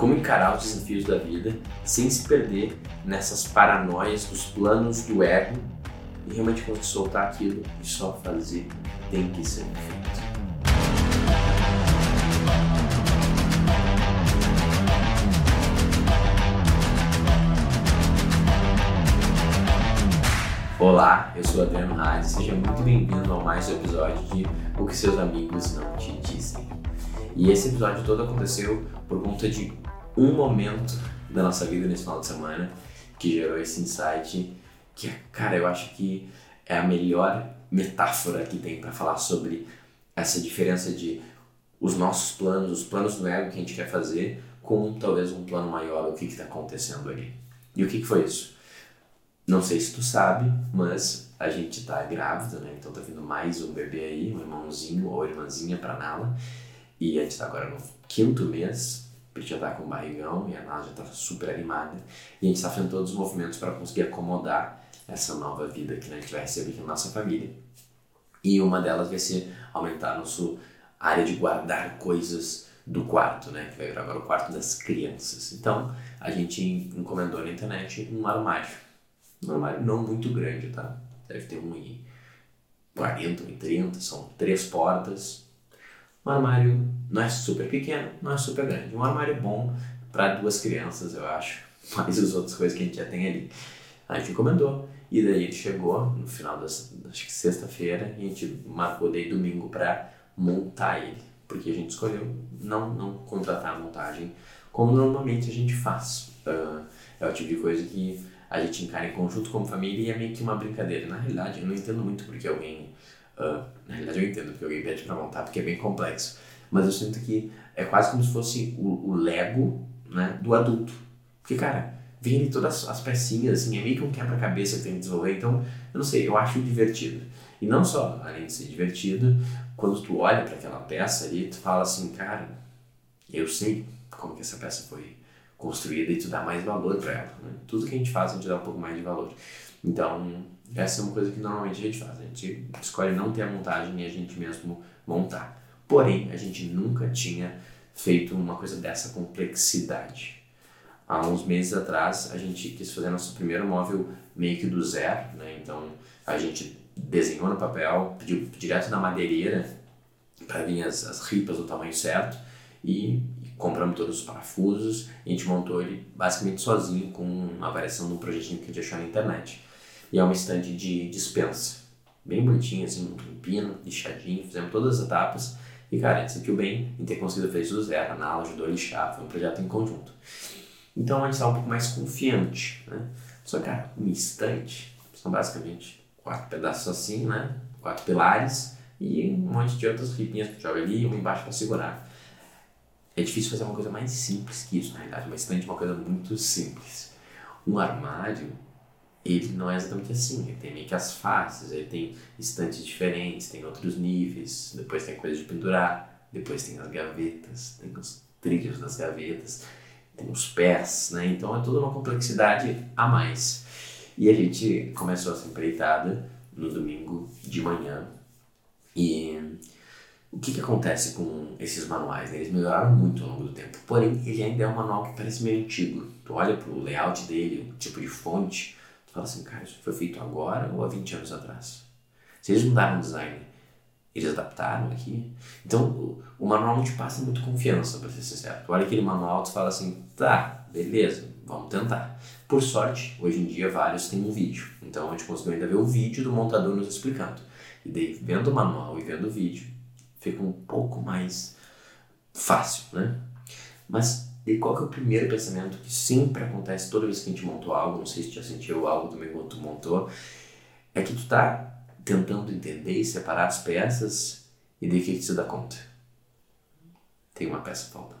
como encarar os desafios da vida sem se perder nessas paranoias dos planos do ego e realmente conseguir soltar aquilo e só fazer tem que ser feito. Olá, eu sou Adriano Hades, seja muito bem-vindo a mais um episódio de O que seus amigos não te dizem. E esse episódio todo aconteceu por conta de um momento da nossa vida nesse final de semana que gerou esse insight que, cara, eu acho que é a melhor metáfora que tem para falar sobre essa diferença de os nossos planos, os planos do ego que a gente quer fazer com talvez um plano maior, o que está acontecendo ali. E o que, que foi isso? Não sei se tu sabe, mas a gente tá grávida, né? Então tá vindo mais um bebê aí, um irmãozinho ou irmãzinha pra Nala. E a gente tá agora no quinto mês, gente já tá com barrigão e a Nala já tá super animada. E a gente tá fazendo todos os movimentos para conseguir acomodar essa nova vida que né, a gente vai receber aqui na nossa família. E uma delas vai ser aumentar a nossa área de guardar coisas do quarto, né? Que vai agora o quarto das crianças. Então, a gente encomendou na internet um armário. Um armário não muito grande, tá? Deve ter 1,40, 1,30, são três portas. Um armário não é super pequeno, não é super grande. Um armário bom para duas crianças, eu acho. Mais as outras coisas que a gente já tem ali. A gente encomendou. E daí ele chegou no final da acho que sexta-feira e a gente marcou daí domingo para montar ele. Porque a gente escolheu não, não contratar a montagem como normalmente a gente faz. Uh, é o tipo de coisa que a gente encara em conjunto como família e é meio que uma brincadeira. Na realidade, eu não entendo muito porque alguém. Uh, na realidade, eu entendo porque alguém pede para montar, porque é bem complexo. Mas eu sinto que é quase como se fosse o, o Lego né, do adulto. Porque, cara, vem ali todas as pecinhas, assim, é meio que um quebra-cabeça que tem que desenvolver. Então, eu não sei, eu acho divertido. E não só, além de ser divertido, quando tu olha para aquela peça ali, tu fala assim, cara, eu sei como que essa peça foi construída e tu dá mais valor para ela. Né? Tudo que a gente faz, a gente dá um pouco mais de valor. Então, essa é uma coisa que normalmente a gente faz. A gente escolhe não ter a montagem e a gente mesmo montar. Porém, a gente nunca tinha feito uma coisa dessa complexidade há uns meses atrás a gente quis fazer nosso primeiro móvel meio que do zero, né? Então a gente desenhou no papel, pediu direto na madeireira para vir as, as ripas do tamanho certo e, compramos todos os parafusos a gente montou ele basicamente sozinho com uma variação de um projetinho que a gente achou na internet. E é uma estante de dispensa, bem bonitinho, assim, um pino, lixadinho, fizemos todas as etapas e cara, a gente sentiu bem em ter conseguido fazer isso do zero, a Nala ajudou a lixar, foi um projeto em conjunto. Então a gente está um pouco mais confiante, né? Só que, cara, uma estante são basicamente quatro pedaços assim, né? Quatro pilares e um monte de outras ripinhas que joga ali uma embaixo para segurar. É difícil fazer uma coisa mais simples que isso, na realidade. Uma estante é uma coisa muito simples. Um armário, ele não é exatamente assim. Ele tem meio que as faces, ele tem estantes diferentes, tem outros níveis, depois tem coisa de pendurar, depois tem as gavetas, tem os trilhos das gavetas tem os pés, né? Então é toda uma complexidade a mais. E a gente começou essa empreitada no domingo de manhã. E o que, que acontece com esses manuais? Né? Eles melhoraram muito ao longo do tempo. Porém, ele ainda é um manual que parece meio antigo. Tu olha pro layout dele, o tipo de fonte, fala assim, cara, isso foi feito agora ou há 20 anos atrás? Se eles mudaram o design eles adaptaram aqui. Então, o, o, manual não te passa muito confiança, para ser sincero. Tu olha aquele manual e fala assim, tá, beleza, vamos tentar. Por sorte, hoje em dia vários têm um vídeo. Então, a gente conseguiu ainda ver o vídeo do montador nos explicando. E daí, vendo o manual e vendo o vídeo, fica um pouco mais fácil, né? Mas e qual que é o primeiro pensamento que sempre acontece toda vez que a gente montou algo, não sei se tu já sentiu algo também quando tu montou, é que tu tá tentando entender e separar as peças e de que, que se dá conta? Tem uma peça faltando.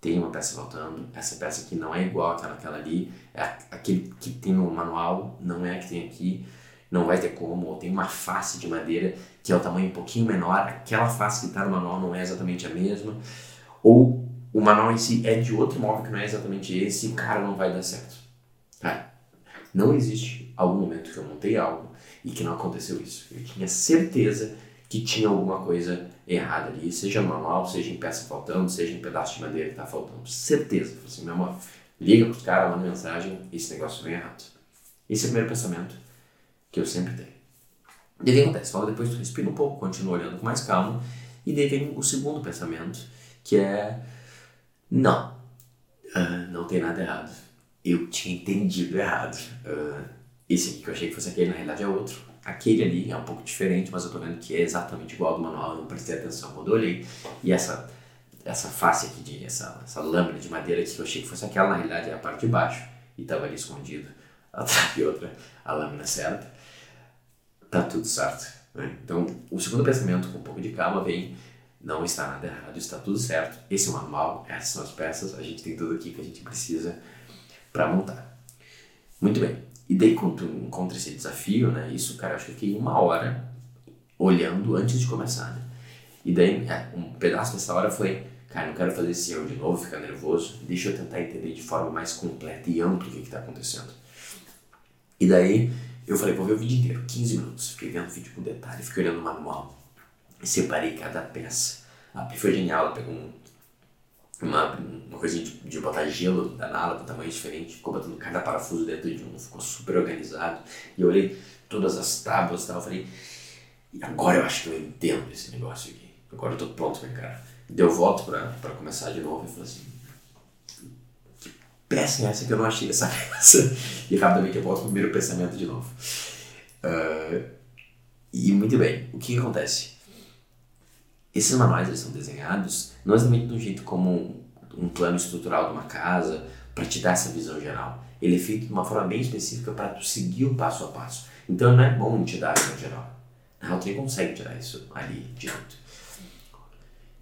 Tem uma peça faltando. Essa peça aqui não é igual àquela, àquela ali. É aquele que tem no manual, não é a que tem aqui. Não vai ter como. Ou tem uma face de madeira que é o tamanho um pouquinho menor. Aquela face que está no manual não é exatamente a mesma. Ou o manual em si é de outro móvel que não é exatamente esse. Cara, não vai dar certo. Cara, não existe algum momento que eu montei algo e que não aconteceu isso. Eu tinha certeza que tinha alguma coisa errada ali, seja no manual, seja em peça faltando, seja em pedaço de madeira que tá faltando. Certeza. Falei assim, meu amor, liga pros caras, manda mensagem, esse negócio vem errado. Esse é o primeiro pensamento que eu sempre tenho. E que acontece? Logo depois tu respira um pouco, continua olhando com mais calma, e daí vem o segundo pensamento, que é: não, uh, não tem nada errado. Eu tinha entendido errado. Uh, esse aqui que eu achei que fosse aquele, na realidade é outro. Aquele ali é um pouco diferente, mas eu tô vendo que é exatamente igual ao do manual, eu não prestei atenção quando olhei. E essa, essa face aqui, de, essa, essa lâmina de madeira que eu achei que fosse aquela, na realidade é a parte de baixo, e estava ali escondido atrás de outra, a lâmina certa. Tá tudo certo. Né? Então, o segundo pensamento, com um pouco de calma, vem: não está nada errado, está tudo certo. Esse é o manual, essas são as peças, a gente tem tudo aqui que a gente precisa para montar. Muito bem. E daí, quando tu encontra esse desafio, né? Isso, cara, acho que eu fiquei uma hora olhando antes de começar, né? E daí, é, um pedaço dessa hora foi, cara, não quero fazer esse erro de novo, ficar nervoso, deixa eu tentar entender de forma mais completa e ampla o que está acontecendo. E daí, eu falei, vou ver o vídeo inteiro, 15 minutos. Fiquei vendo o vídeo com detalhe, fiquei olhando o manual, separei cada peça. A Pi foi genial, ela pegou um uma, uma coisinha de, de botar gelo da nala com tamanho diferente, ficou botando cada parafuso dentro de um, ficou super organizado. E eu olhei todas as tábuas e tal, falei, e agora eu acho que eu entendo esse negócio aqui. Agora eu tô pronto pra encarar. Deu volta pra, pra começar de novo e falei assim, que peça é essa que eu não achei essa peça? E rapidamente eu volto pro primeiro pensamento de novo. Uh, e muito bem, o que acontece? Esses manuais eles são desenhados não exatamente de um jeito como um, plano estrutural de uma casa para te dar essa visão geral. Ele é feito de uma forma bem específica para tu seguir o passo a passo. Então não é bom te dar a visão geral. Na real, tu nem consegue tirar isso ali direito.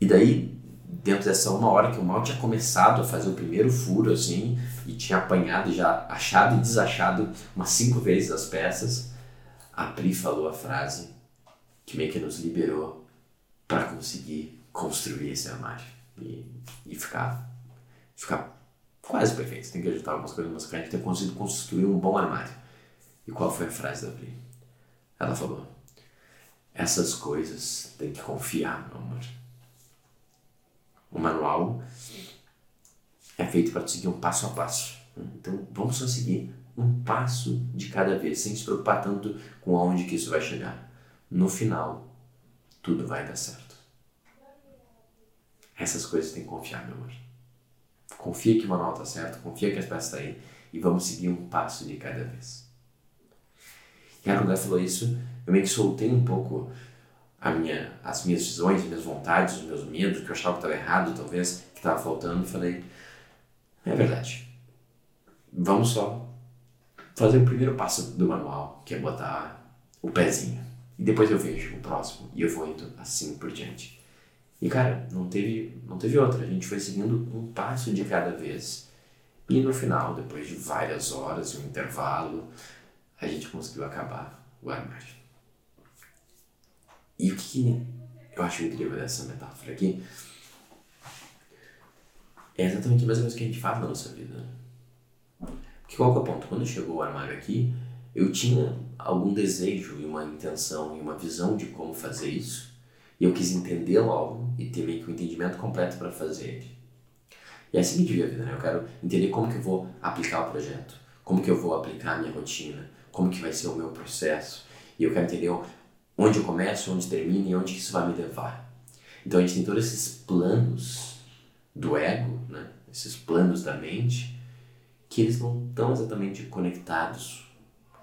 E daí, dentro dessa uma hora que eu mal tinha começado a fazer o primeiro furo, assim, e tinha apanhado já, achado e desachado umas cinco vezes as peças, a Pri falou a frase que meio que nos liberou para conseguir construir esse armário e, e ficar, ficar quase perfeito. Tem que ajustar algumas coisas, mas a gente tem conseguido construir um bom armário. E qual foi a frase da Pri? Ela falou: Essas coisas tem que confiar, meu amor. O manual é feito para seguir um passo a passo. Então vamos só seguir um passo de cada vez, sem se preocupar tanto com aonde que isso vai chegar. No final, tudo vai dar certo. Essas coisas tem que confiar, meu amor. Confia que o manual está certo, confia que as peças estão tá aí e vamos seguir um passo de cada vez. E quando ela falou isso, eu meio que soltei um pouco a minha, as minhas visões, as minhas vontades, os meus medos, que eu achava que estava errado, talvez, que estava faltando, e falei, é verdade. Vamos só fazer o primeiro passo do manual, que é botar o pezinho. E depois eu vejo o próximo e eu vou indo assim por diante. E cara, não teve, não teve outra. A gente foi seguindo um passo de cada vez. E no final, depois de várias horas e um intervalo, a gente conseguiu acabar o armário. E o que eu acho incrível dessa metáfora aqui é exatamente mesma coisa que a gente faz na nossa vida. Porque qual que é o ponto? Quando chegou o armário aqui, eu tinha algum desejo e uma intenção e uma visão de como fazer isso. E eu quis entender logo e ter meio que um entendimento completo para fazer ele. E assim que devia a vida, né? Eu quero entender como que eu vou aplicar o projeto, como que eu vou aplicar a minha rotina, como que vai ser o meu processo. E eu quero entender onde eu começo, onde termina e onde isso vai me levar. Então a gente tem todos esses planos do ego, né? Esses planos da mente, que eles não estão exatamente conectados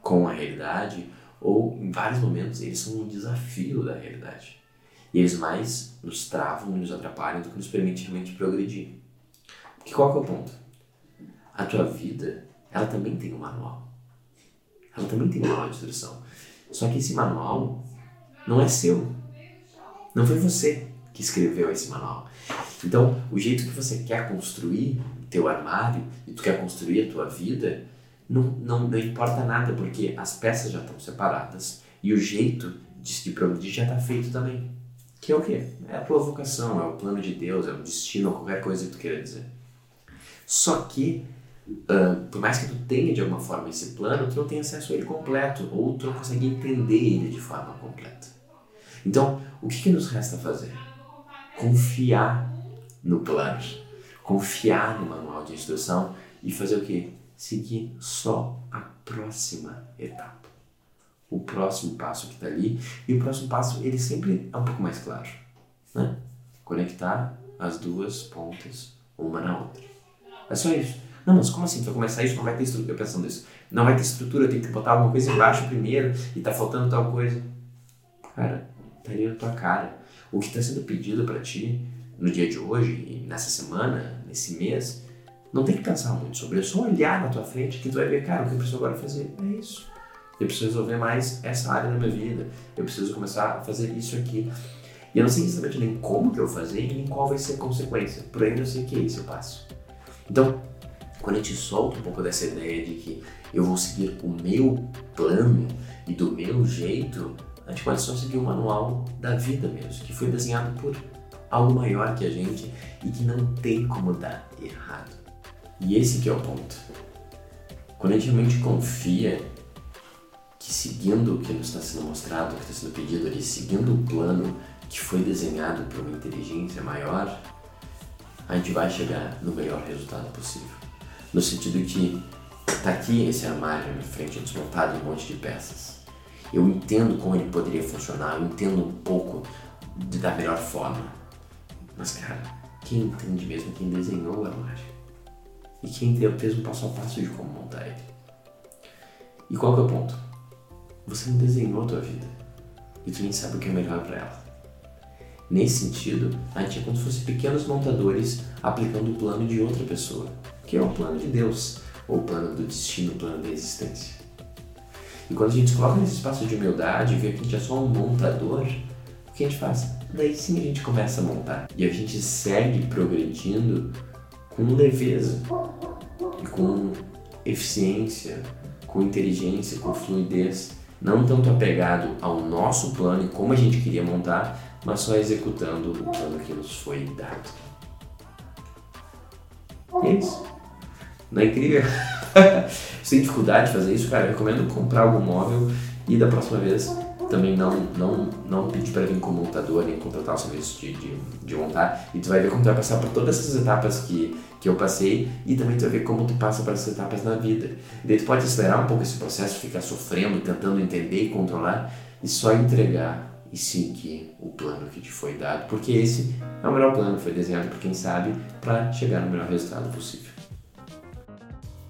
com a realidade, ou em vários momentos eles são um desafio da realidade. E eles mais nos travam e nos atrapalham do que nos permitem realmente progredir. Qual que é o ponto? A tua vida, ela também tem um manual. Ela também tem um manual de instrução. Só que esse manual não é seu. Não foi você que escreveu esse manual. Então, o jeito que você quer construir o teu armário e tu quer construir a tua vida, não, não, não importa nada, porque as peças já estão separadas e o jeito de, de progredir já está feito também. Que é o quê? É a tua vocação, é o plano de Deus, é o destino, qualquer coisa que tu queira dizer. Só que, uh, por mais que tu tenha de alguma forma esse plano, tu não tem acesso a ele completo, ou tu não consegue entender ele de forma completa. Então, o que, que nos resta fazer? Confiar no plano, confiar no manual de instrução e fazer o que? Seguir só a próxima etapa. O próximo passo que está ali. E o próximo passo, ele sempre é um pouco mais claro. Né? Conectar as duas pontas uma na outra. É só isso. Não, mas como assim? Vai começar isso, não vai ter estrutura. Eu pensando nisso. Não vai ter estrutura, tenho que botar alguma coisa embaixo primeiro e tá faltando tal coisa. Cara, tá na tua cara. O que está sendo pedido para ti no dia de hoje, nessa semana, nesse mês, não tem que pensar muito sobre isso. É só olhar na tua frente que tu vai ver, cara, o que eu preciso agora fazer é isso. Eu preciso resolver mais essa área da minha vida. Eu preciso começar a fazer isso aqui. E eu não sei exatamente nem como que eu vou fazer e nem qual vai ser a consequência. Porém, eu sei que é esse o passo. Então, quando a gente solta um pouco dessa ideia de que eu vou seguir o meu plano e do meu jeito, a gente pode só seguir o manual da vida mesmo, que foi desenhado por algo maior que a gente e que não tem como dar errado. E esse que é o ponto. Quando a gente realmente confia que seguindo o que nos está sendo mostrado, o que está sendo pedido ali, seguindo o plano que foi desenhado por uma inteligência maior, a gente vai chegar no melhor resultado possível. No sentido que está aqui esse armário na frente desmontado em um monte de peças. Eu entendo como ele poderia funcionar, eu entendo um pouco de, da melhor forma. Mas, cara, quem entende mesmo quem desenhou o armário? E quem fez um passo a passo de como montar ele? E qual que é o ponto? Você não desenhou a tua vida. E tu nem sabe o que é melhor para ela. Nesse sentido, a gente é como se fosse pequenos montadores aplicando o plano de outra pessoa, que é o plano de Deus, ou o plano do destino, o plano da existência. E quando a gente coloca nesse espaço de humildade, vê que a gente é só um montador, o que a gente faz? Daí sim a gente começa a montar. E a gente segue progredindo com leveza e com eficiência, com inteligência, com fluidez, não tanto apegado ao nosso plano e como a gente queria montar, mas só executando o plano que nos foi dado. E é isso. Não é incrível? Se tem dificuldade de fazer isso, cara, eu recomendo comprar algum móvel e da próxima vez também não, não, não pedir para vir com montador nem contratar o serviço de, de, de, montar e tu vai ver como tu vai passar por todas essas etapas que, que eu passei e também tu vai ver como tu passa por essas etapas na vida. E daí tu pode acelerar um pouco esse processo, ficar sofrendo, tentando entender e controlar e só entregar e seguir o plano que te foi dado, porque esse é o melhor plano, foi desenhado por quem sabe para chegar no melhor resultado possível.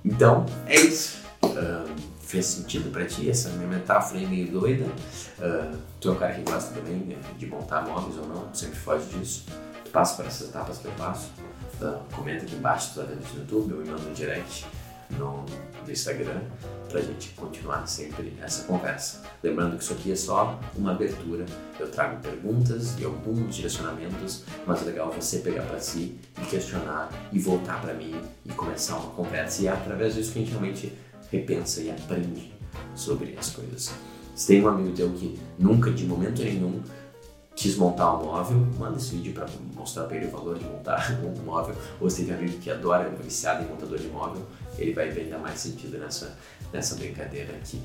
Então, é isso. Uh, fez sentido para ti essa minha metáfora aí meio doida? Uh, tu é um cara que gosta também de montar móveis ou não, sempre foge disso. Tu passa por essas etapas que eu passo. Uh, comenta aqui embaixo, tu tá vendo no YouTube, ou me manda um direct no, no Instagram para a gente continuar sempre essa conversa. Lembrando que isso aqui é só uma abertura, eu trago perguntas e alguns direcionamentos, mas é legal você pegar para si e questionar e voltar para mim e começar uma conversa. E é através disso que a gente realmente repensa e aprende sobre as coisas. Se tem um amigo teu que nunca, de momento nenhum, quis montar um móvel, manda esse vídeo para mostrar para ele o valor de montar um móvel. Ou se tem um amigo que adora, é viciado em montador de móvel, ele vai ver ainda mais sentido nessa, nessa brincadeira aqui.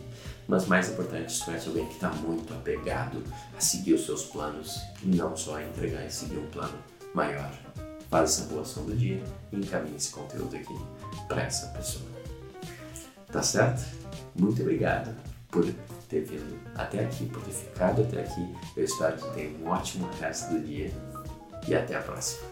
Mas mais importante, se conhece alguém que está muito apegado a seguir os seus planos e não só a entregar e seguir um plano maior. Faz essa boa ação do dia e encaminhe esse conteúdo aqui para essa pessoa. Tá certo? Muito obrigado por ter vindo até aqui, por ter ficado até aqui. Eu espero que tenha um ótimo resto do dia e até a próxima.